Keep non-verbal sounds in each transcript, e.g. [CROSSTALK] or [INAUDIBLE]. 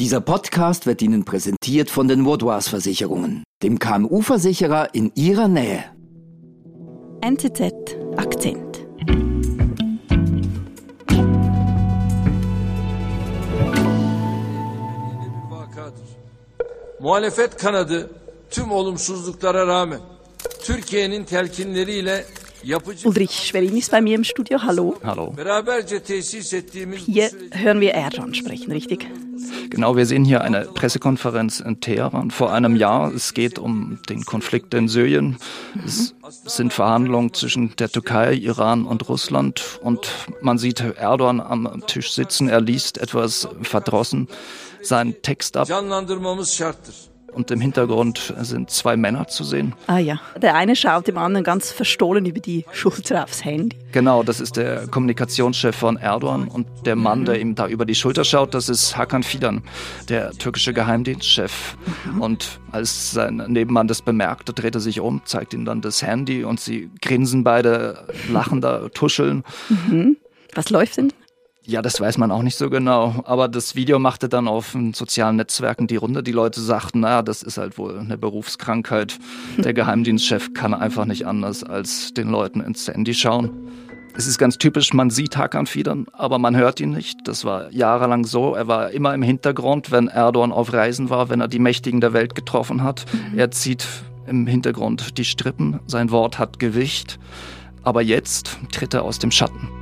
Dieser Podcast wird Ihnen präsentiert von den Vaudois Versicherungen, dem KMU-Versicherer in Ihrer Nähe. NZZ Akzent. Muhalefet kanadı tüm olumsuzluklara rağmen Türkiye'nin telkinleriyle Ulrich Schwerin ist bei mir im Studio. Hallo. Hallo. Hier hören wir Erdogan sprechen, richtig? Genau, wir sehen hier eine Pressekonferenz in Teheran vor einem Jahr. Es geht um den Konflikt in Syrien. Es sind Verhandlungen zwischen der Türkei, Iran und Russland. Und man sieht Erdogan am Tisch sitzen. Er liest etwas verdrossen seinen Text ab. Und im Hintergrund sind zwei Männer zu sehen. Ah ja, der eine schaut dem anderen ganz verstohlen über die Schulter aufs Handy. Genau, das ist der Kommunikationschef von Erdogan und der Mann, der ihm da über die Schulter schaut, das ist Hakan Fidan, der türkische Geheimdienstchef. Mhm. Und als sein Nebenmann das bemerkt, dreht er sich um, zeigt ihm dann das Handy und sie grinsen beide, lachen da, tuscheln. Mhm. Was läuft denn? Ja, das weiß man auch nicht so genau. Aber das Video machte dann auf den sozialen Netzwerken die Runde. Die Leute sagten, naja, das ist halt wohl eine Berufskrankheit. Der Geheimdienstchef kann einfach nicht anders, als den Leuten ins Handy schauen. Es ist ganz typisch, man sieht Hakan Fiedern, aber man hört ihn nicht. Das war jahrelang so. Er war immer im Hintergrund, wenn Erdogan auf Reisen war, wenn er die Mächtigen der Welt getroffen hat. Mhm. Er zieht im Hintergrund die Strippen. Sein Wort hat Gewicht. Aber jetzt tritt er aus dem Schatten.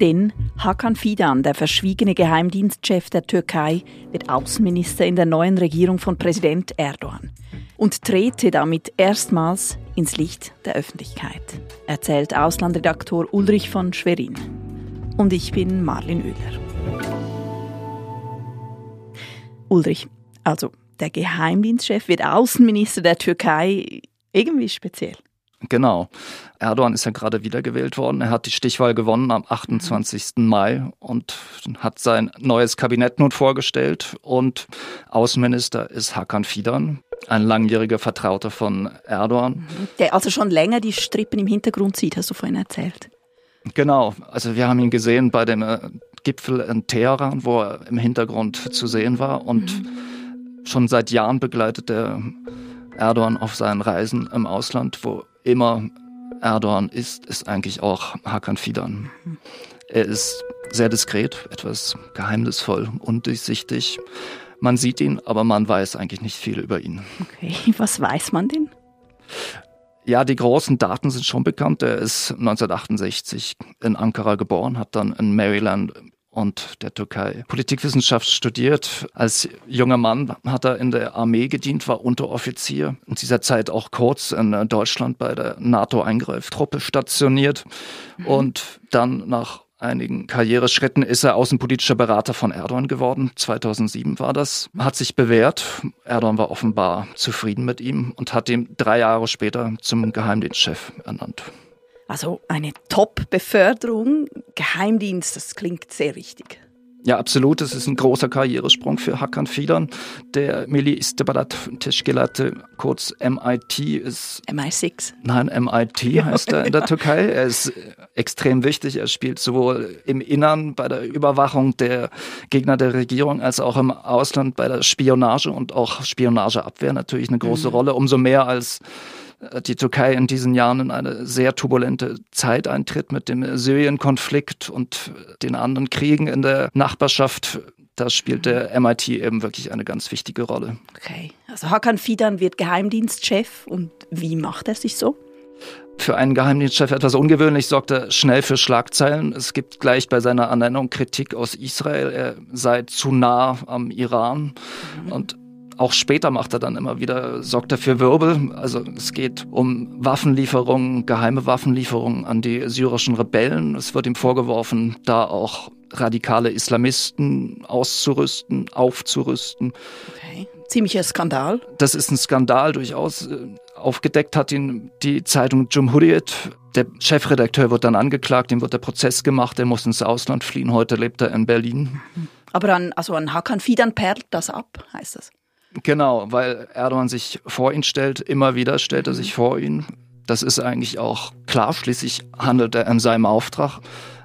Denn Hakan Fidan, der verschwiegene Geheimdienstchef der Türkei, wird Außenminister in der neuen Regierung von Präsident Erdogan und trete damit erstmals ins Licht der Öffentlichkeit, erzählt Auslandredaktor Ulrich von Schwerin. Und ich bin Marlin Oehler. Ulrich, also der Geheimdienstchef wird Außenminister der Türkei. Irgendwie speziell. Genau. Erdogan ist ja gerade wiedergewählt worden. Er hat die Stichwahl gewonnen am 28. Mai und hat sein neues Kabinett nun vorgestellt. Und Außenminister ist Hakan Fidan, ein langjähriger Vertrauter von Erdogan. Der also schon länger die Strippen im Hintergrund sieht, hast du vorhin erzählt. Genau. Also wir haben ihn gesehen bei dem äh, Gipfel in Teheran, wo er im Hintergrund zu sehen war. Und mhm. schon seit Jahren begleitet er Erdogan auf seinen Reisen im Ausland, wo immer Erdogan ist, ist eigentlich auch Hakan Fidan. Er ist sehr diskret, etwas geheimnisvoll, undurchsichtig. Man sieht ihn, aber man weiß eigentlich nicht viel über ihn. Okay, [LAUGHS] was weiß man denn? Ja, die großen Daten sind schon bekannt. Er ist 1968 in Ankara geboren, hat dann in Maryland und der Türkei Politikwissenschaft studiert. Als junger Mann hat er in der Armee gedient, war Unteroffizier. In dieser Zeit auch kurz in Deutschland bei der NATO-Eingreiftruppe stationiert mhm. und dann nach einigen Karriereschritten ist er außenpolitischer Berater von Erdogan geworden. 2007 war das. Hat sich bewährt. Erdogan war offenbar zufrieden mit ihm und hat ihn drei Jahre später zum Geheimdienstchef ernannt. Also eine Top-Beförderung, Geheimdienst, das klingt sehr wichtig. Ja, absolut. Es ist ein großer Karrieresprung für Hakan Fidan. Der Milli Istebadat Teşkilatı, kurz MIT, ist. MI6? Nein, MIT heißt er in der Türkei. Er ist extrem wichtig. Er spielt sowohl im Innern bei der Überwachung der Gegner der Regierung als auch im Ausland bei der Spionage und auch Spionageabwehr natürlich eine große mhm. Rolle. Umso mehr als äh, die Türkei in diesen Jahren in eine sehr turbulente Zeit eintritt mit dem Syrien-Konflikt und den anderen Kriegen in der Nachbarschaft. Da spielt der MIT eben wirklich eine ganz wichtige Rolle. Okay, also Hakan Fidan wird Geheimdienstchef und wie macht er sich so? Für einen Geheimdienstchef etwas ungewöhnlich, sorgt er schnell für Schlagzeilen. Es gibt gleich bei seiner Ernennung Kritik aus Israel, er sei zu nah am Iran. Mhm. Und auch später macht er dann immer wieder, sorgt er für Wirbel. Also es geht um Waffenlieferungen, geheime Waffenlieferungen an die syrischen Rebellen. Es wird ihm vorgeworfen, da auch radikale Islamisten auszurüsten, aufzurüsten. Okay. Ziemlicher Skandal. Das ist ein Skandal durchaus. Aufgedeckt hat ihn die Zeitung Cumhuriyet. Der Chefredakteur wird dann angeklagt, ihm wird der Prozess gemacht, er muss ins Ausland fliehen. Heute lebt er in Berlin. Aber an, also an Hakan Fidan perlt das ab, heißt das? Genau, weil Erdogan sich vor ihn stellt, immer wieder stellt er sich vor ihn. Das ist eigentlich auch klar, schließlich handelt er in seinem Auftrag.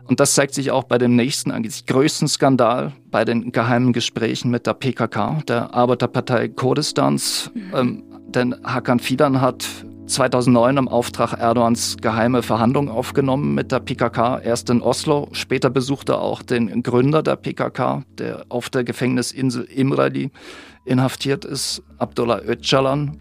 Und das zeigt sich auch bei dem nächsten, eigentlich größten Skandal, bei den geheimen Gesprächen mit der PKK, der Arbeiterpartei Kurdistans. Mhm. Ähm, denn Hakan Fidan hat 2009 im Auftrag Erdogans geheime Verhandlungen aufgenommen mit der PKK, erst in Oslo. Später besuchte er auch den Gründer der PKK, der auf der Gefängnisinsel Imrali inhaftiert ist, Abdullah Öcalan.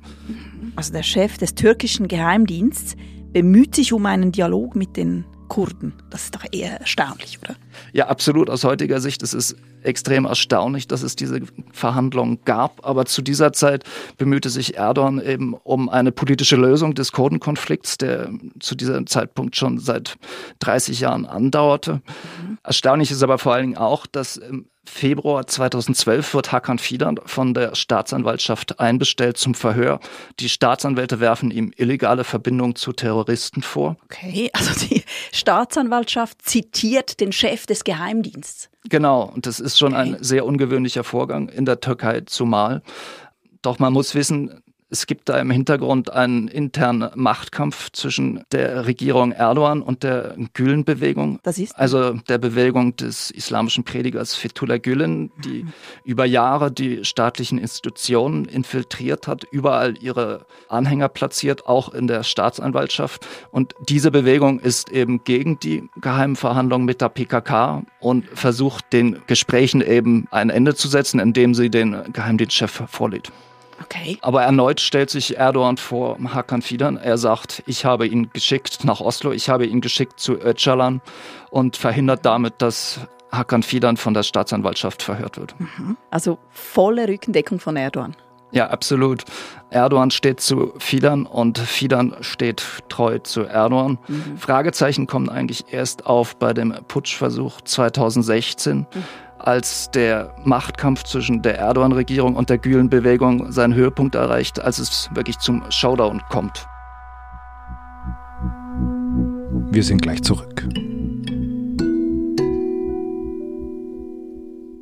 Also der Chef des türkischen Geheimdienstes bemüht sich um einen Dialog mit den Kurden. Das ist doch eher erstaunlich, oder? Ja, absolut. Aus heutiger Sicht ist es extrem erstaunlich, dass es diese Verhandlungen gab. Aber zu dieser Zeit bemühte sich Erdogan eben um eine politische Lösung des Kurdenkonflikts, der zu diesem Zeitpunkt schon seit 30 Jahren andauerte. Mhm. Erstaunlich ist aber vor allen Dingen auch, dass Februar 2012 wird Hakan Fidan von der Staatsanwaltschaft einbestellt zum Verhör. Die Staatsanwälte werfen ihm illegale Verbindungen zu Terroristen vor. Okay, also die Staatsanwaltschaft zitiert den Chef des Geheimdienstes. Genau, und das ist schon okay. ein sehr ungewöhnlicher Vorgang in der Türkei zumal. Doch man muss wissen, es gibt da im Hintergrund einen internen Machtkampf zwischen der Regierung Erdogan und der Gülen-Bewegung. Das ist? Also der Bewegung des islamischen Predigers Fethullah Gülen, die mhm. über Jahre die staatlichen Institutionen infiltriert hat, überall ihre Anhänger platziert, auch in der Staatsanwaltschaft. Und diese Bewegung ist eben gegen die geheimen Verhandlungen mit der PKK und versucht den Gesprächen eben ein Ende zu setzen, indem sie den Geheimdienstchef vorlädt. Okay. Aber erneut stellt sich Erdogan vor Hakan Fidan. Er sagt, ich habe ihn geschickt nach Oslo, ich habe ihn geschickt zu Öcalan und verhindert damit, dass Hakan Fidan von der Staatsanwaltschaft verhört wird. Mhm. Also volle Rückendeckung von Erdogan. Ja, absolut. Erdogan steht zu Fidan und Fidan steht treu zu Erdogan. Mhm. Fragezeichen kommen eigentlich erst auf bei dem Putschversuch 2016. Mhm als der Machtkampf zwischen der Erdogan-Regierung und der Gülen-Bewegung seinen Höhepunkt erreicht, als es wirklich zum Showdown kommt. Wir sind gleich zurück.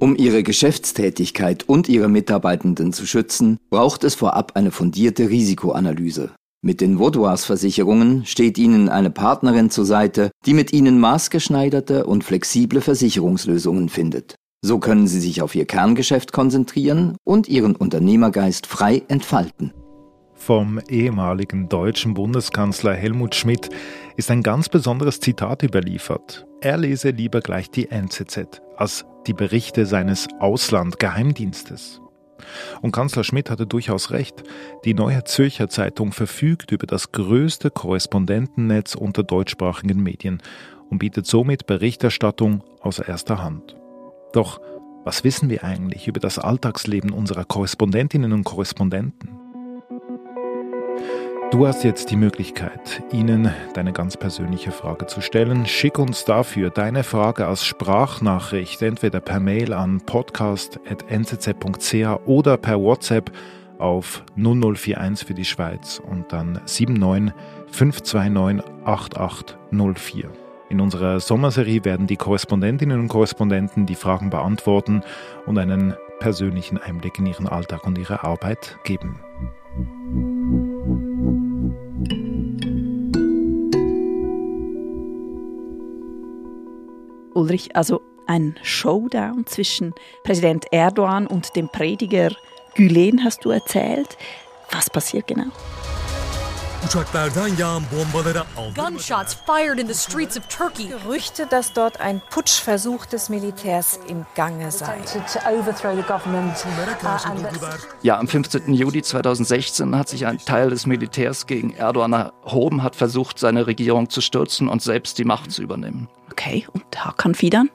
Um ihre Geschäftstätigkeit und ihre Mitarbeitenden zu schützen, braucht es vorab eine fundierte Risikoanalyse. Mit den Vaudois-Versicherungen steht Ihnen eine Partnerin zur Seite, die mit Ihnen maßgeschneiderte und flexible Versicherungslösungen findet. So können Sie sich auf Ihr Kerngeschäft konzentrieren und Ihren Unternehmergeist frei entfalten. Vom ehemaligen deutschen Bundeskanzler Helmut Schmidt ist ein ganz besonderes Zitat überliefert. Er lese lieber gleich die NZZ als die Berichte seines Auslandgeheimdienstes. Und Kanzler Schmidt hatte durchaus recht. Die Neue Zürcher Zeitung verfügt über das größte Korrespondentennetz unter deutschsprachigen Medien und bietet somit Berichterstattung aus erster Hand. Doch was wissen wir eigentlich über das Alltagsleben unserer Korrespondentinnen und Korrespondenten? Du hast jetzt die Möglichkeit, ihnen deine ganz persönliche Frage zu stellen. Schick uns dafür deine Frage als Sprachnachricht entweder per Mail an podcast.nzz.ch oder per WhatsApp auf 0041 für die Schweiz und dann 79 529 8804. In unserer Sommerserie werden die Korrespondentinnen und Korrespondenten die Fragen beantworten und einen persönlichen Einblick in ihren Alltag und ihre Arbeit geben. Ulrich, also ein Showdown zwischen Präsident Erdogan und dem Prediger Gülen hast du erzählt. Was passiert genau? Uçaklardan yağan bombaları Gunshots fired in the streets of Turkey. Gerüchte, dass dort ein Putschversuch des Militärs im Gange sei. Ja, am 15. Juli 2016 hat sich ein Teil des Militärs gegen Erdogan erhoben, hat versucht, seine Regierung zu stürzen und selbst die Macht zu übernehmen. Okay, und Hakan Fidan?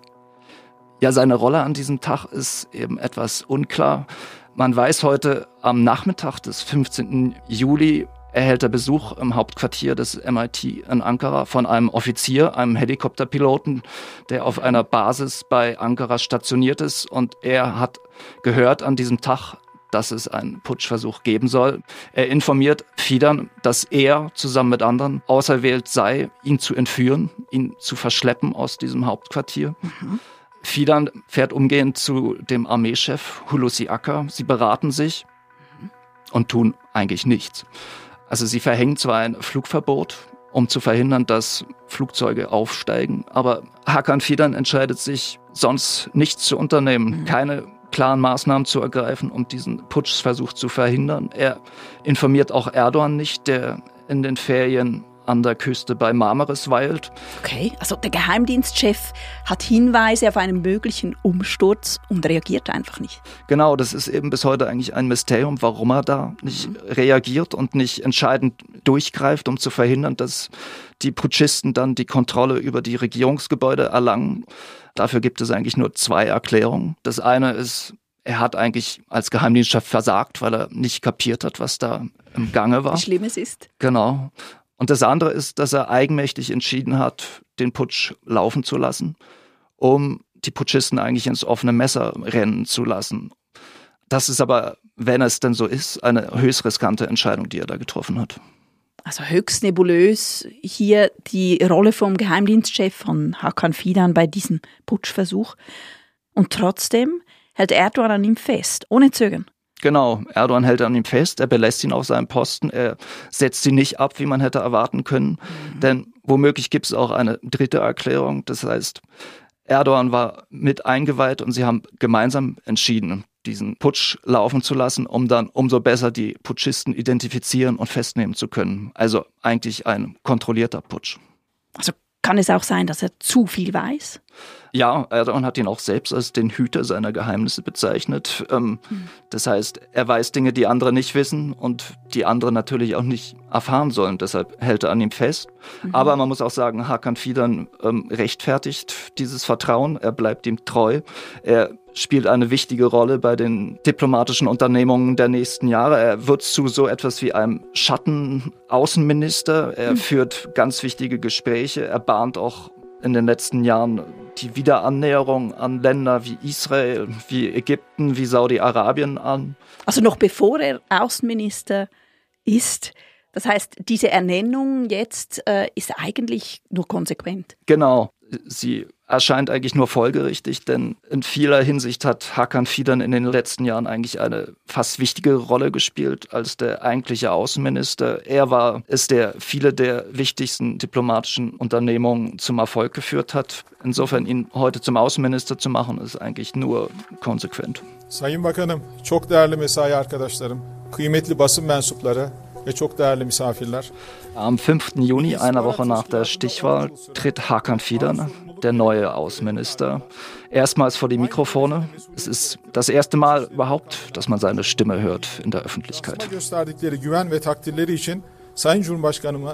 Ja, seine Rolle an diesem Tag ist eben etwas unklar. Man weiß heute am Nachmittag des 15. Juli erhält er Besuch im Hauptquartier des MIT in Ankara von einem Offizier, einem Helikopterpiloten, der auf einer Basis bei Ankara stationiert ist. Und er hat gehört an diesem Tag, dass es einen Putschversuch geben soll. Er informiert Fidan, dass er zusammen mit anderen auserwählt sei, ihn zu entführen, ihn zu verschleppen aus diesem Hauptquartier. Mhm. Fidan fährt umgehend zu dem Armeechef Hulusi Akar. Sie beraten sich und tun eigentlich nichts. Also sie verhängen zwar ein Flugverbot um zu verhindern, dass Flugzeuge aufsteigen. Aber Hakan Fidan entscheidet sich, sonst nichts zu unternehmen, mhm. keine klaren Maßnahmen zu ergreifen, um diesen Putschversuch zu verhindern. Er informiert auch Erdogan nicht, der in den Ferien an der Küste bei Marmaris weilt. Okay, also der Geheimdienstchef hat Hinweise auf einen möglichen Umsturz und reagiert einfach nicht. Genau, das ist eben bis heute eigentlich ein Mysterium, warum er da nicht mhm. reagiert und nicht entscheidend durchgreift, um zu verhindern, dass die Putschisten dann die Kontrolle über die Regierungsgebäude erlangen. Dafür gibt es eigentlich nur zwei Erklärungen. Das eine ist, er hat eigentlich als Geheimdienstchef versagt, weil er nicht kapiert hat, was da im Gange war. Wie schlimm es ist. Genau. Und das andere ist, dass er eigenmächtig entschieden hat, den Putsch laufen zu lassen, um die Putschisten eigentlich ins offene Messer rennen zu lassen. Das ist aber, wenn es denn so ist, eine höchst riskante Entscheidung, die er da getroffen hat. Also höchst nebulös hier die Rolle vom Geheimdienstchef von Hakan Fidan bei diesem Putschversuch. Und trotzdem hält Erdogan an ihm fest, ohne Zögern. Genau, Erdogan hält an ihm fest, er belässt ihn auf seinem Posten, er setzt ihn nicht ab, wie man hätte erwarten können. Mhm. Denn womöglich gibt es auch eine dritte Erklärung. Das heißt, Erdogan war mit eingeweiht und sie haben gemeinsam entschieden, diesen Putsch laufen zu lassen, um dann umso besser die Putschisten identifizieren und festnehmen zu können. Also eigentlich ein kontrollierter Putsch. Also kann es auch sein, dass er zu viel weiß? Ja, Erdogan hat ihn auch selbst als den Hüter seiner Geheimnisse bezeichnet. Ähm, mhm. Das heißt, er weiß Dinge, die andere nicht wissen und die andere natürlich auch nicht erfahren sollen. Deshalb hält er an ihm fest. Mhm. Aber man muss auch sagen, Hakan Fidan ähm, rechtfertigt dieses Vertrauen. Er bleibt ihm treu. Er spielt eine wichtige Rolle bei den diplomatischen Unternehmungen der nächsten Jahre. Er wird zu so etwas wie einem Schattenaußenminister. Er mhm. führt ganz wichtige Gespräche. Er bahnt auch in den letzten Jahren die Wiederannäherung an Länder wie Israel, wie Ägypten, wie Saudi-Arabien an. Also noch bevor er Außenminister ist. Das heißt, diese Ernennung jetzt äh, ist eigentlich nur konsequent. Genau. Sie erscheint eigentlich nur folgerichtig, denn in vieler Hinsicht hat Hakan Fidan in den letzten Jahren eigentlich eine fast wichtige Rolle gespielt als der eigentliche Außenminister. Er war es, der viele der wichtigsten diplomatischen Unternehmungen zum Erfolg geführt hat. Insofern ihn heute zum Außenminister zu machen, ist eigentlich nur konsequent. Sayın Bakanım, çok değerli mesai arkadaşlarım, kıymetli basın mensupları, am 5. Juni, einer Woche nach der Stichwahl, tritt Hakan Fidan, der neue Außenminister, erstmals vor die Mikrofone. Es ist das erste Mal überhaupt, dass man seine Stimme hört in der Öffentlichkeit.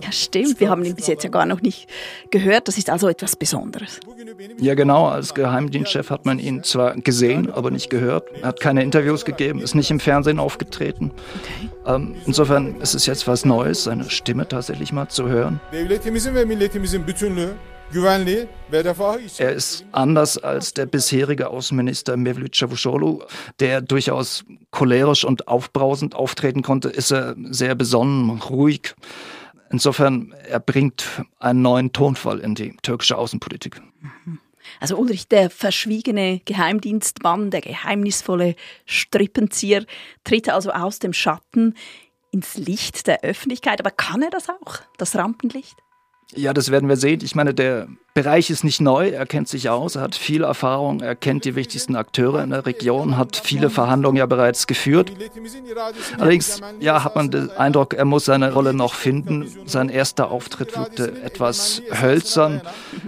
Ja, stimmt. Wir haben ihn bis jetzt ja gar noch nicht gehört. Das ist also etwas Besonderes. Ja, genau. Als Geheimdienstchef hat man ihn zwar gesehen, aber nicht gehört. Er hat keine Interviews gegeben, ist nicht im Fernsehen aufgetreten. Okay. Ähm, insofern ist es jetzt was Neues, seine Stimme tatsächlich mal zu hören. Er ist anders als der bisherige Außenminister Mevlüt Çavuşoğlu, der durchaus cholerisch und aufbrausend auftreten konnte, ist er sehr besonnen, ruhig. Insofern, er bringt einen neuen Tonfall in die türkische Außenpolitik. Also Ulrich, der verschwiegene Geheimdienstmann, der geheimnisvolle Strippenzieher, tritt also aus dem Schatten ins Licht der Öffentlichkeit. Aber kann er das auch, das Rampenlicht? Ja, das werden wir sehen. Ich meine, der Bereich ist nicht neu, er kennt sich aus, er hat viel Erfahrung, er kennt die wichtigsten Akteure in der Region, hat viele Verhandlungen ja bereits geführt. Allerdings, ja, hat man den Eindruck, er muss seine Rolle noch finden. Sein erster Auftritt wirkte etwas hölzern.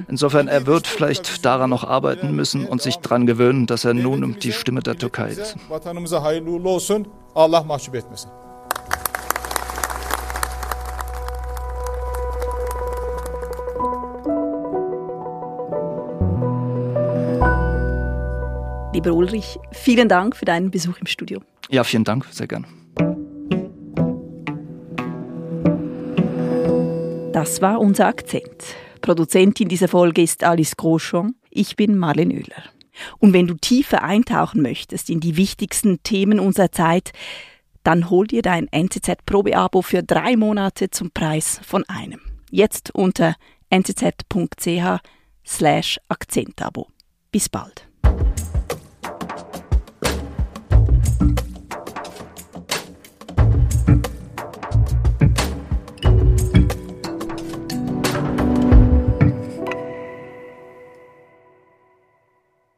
Insofern, er wird vielleicht daran noch arbeiten müssen und sich daran gewöhnen, dass er nun die Stimme der Türkei ist. Allah mahcup etmesin. Lieber Ulrich, vielen Dank für deinen Besuch im Studio. Ja, vielen Dank, sehr gern. Das war unser Akzent. Produzentin dieser Folge ist Alice Groschon. Ich bin Marlene Oehler. Und wenn du tiefer eintauchen möchtest in die wichtigsten Themen unserer Zeit, dann hol dir dein NZZ-Probeabo für drei Monate zum Preis von einem. Jetzt unter nzz.ch slash Akzentabo. Bis bald.